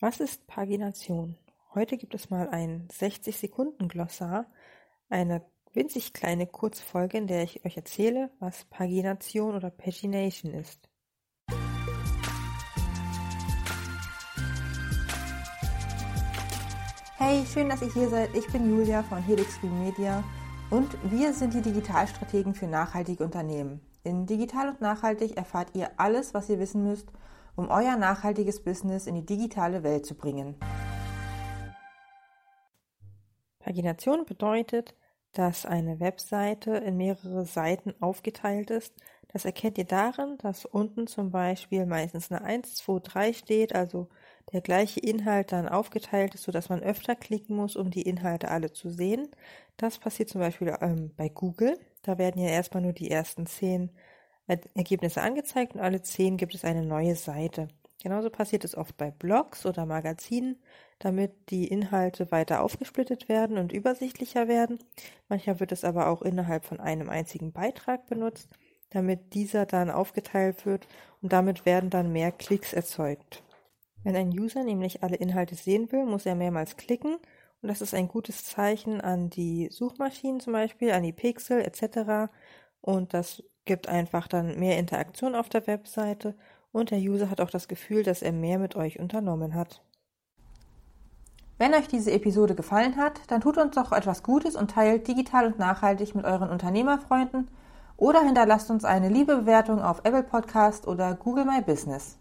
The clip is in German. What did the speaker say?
Was ist Pagination? Heute gibt es mal ein 60-Sekunden-Glossar, eine winzig kleine Kurzfolge, in der ich euch erzähle, was Pagination oder Pagination ist. Hey, schön, dass ihr hier seid. Ich bin Julia von Helix Green Media und wir sind die Digitalstrategen für nachhaltige Unternehmen. In Digital und Nachhaltig erfahrt ihr alles, was ihr wissen müsst, um euer nachhaltiges Business in die digitale Welt zu bringen. Pagination bedeutet, dass eine Webseite in mehrere Seiten aufgeteilt ist. Das erkennt ihr darin, dass unten zum Beispiel meistens eine 1, 2, 3 steht, also der gleiche Inhalt dann aufgeteilt ist, sodass man öfter klicken muss, um die Inhalte alle zu sehen. Das passiert zum Beispiel ähm, bei Google. Da werden ja erstmal nur die ersten zehn Ergebnisse angezeigt und alle zehn gibt es eine neue Seite. Genauso passiert es oft bei Blogs oder Magazinen, damit die Inhalte weiter aufgesplittet werden und übersichtlicher werden. Manchmal wird es aber auch innerhalb von einem einzigen Beitrag benutzt, damit dieser dann aufgeteilt wird und damit werden dann mehr Klicks erzeugt. Wenn ein User nämlich alle Inhalte sehen will, muss er mehrmals klicken und das ist ein gutes Zeichen an die Suchmaschinen zum Beispiel, an die Pixel etc. Und das gibt einfach dann mehr Interaktion auf der Webseite und der User hat auch das Gefühl, dass er mehr mit euch unternommen hat. Wenn euch diese Episode gefallen hat, dann tut uns doch etwas Gutes und teilt digital und nachhaltig mit euren Unternehmerfreunden oder hinterlasst uns eine liebe Bewertung auf Apple Podcast oder Google My Business.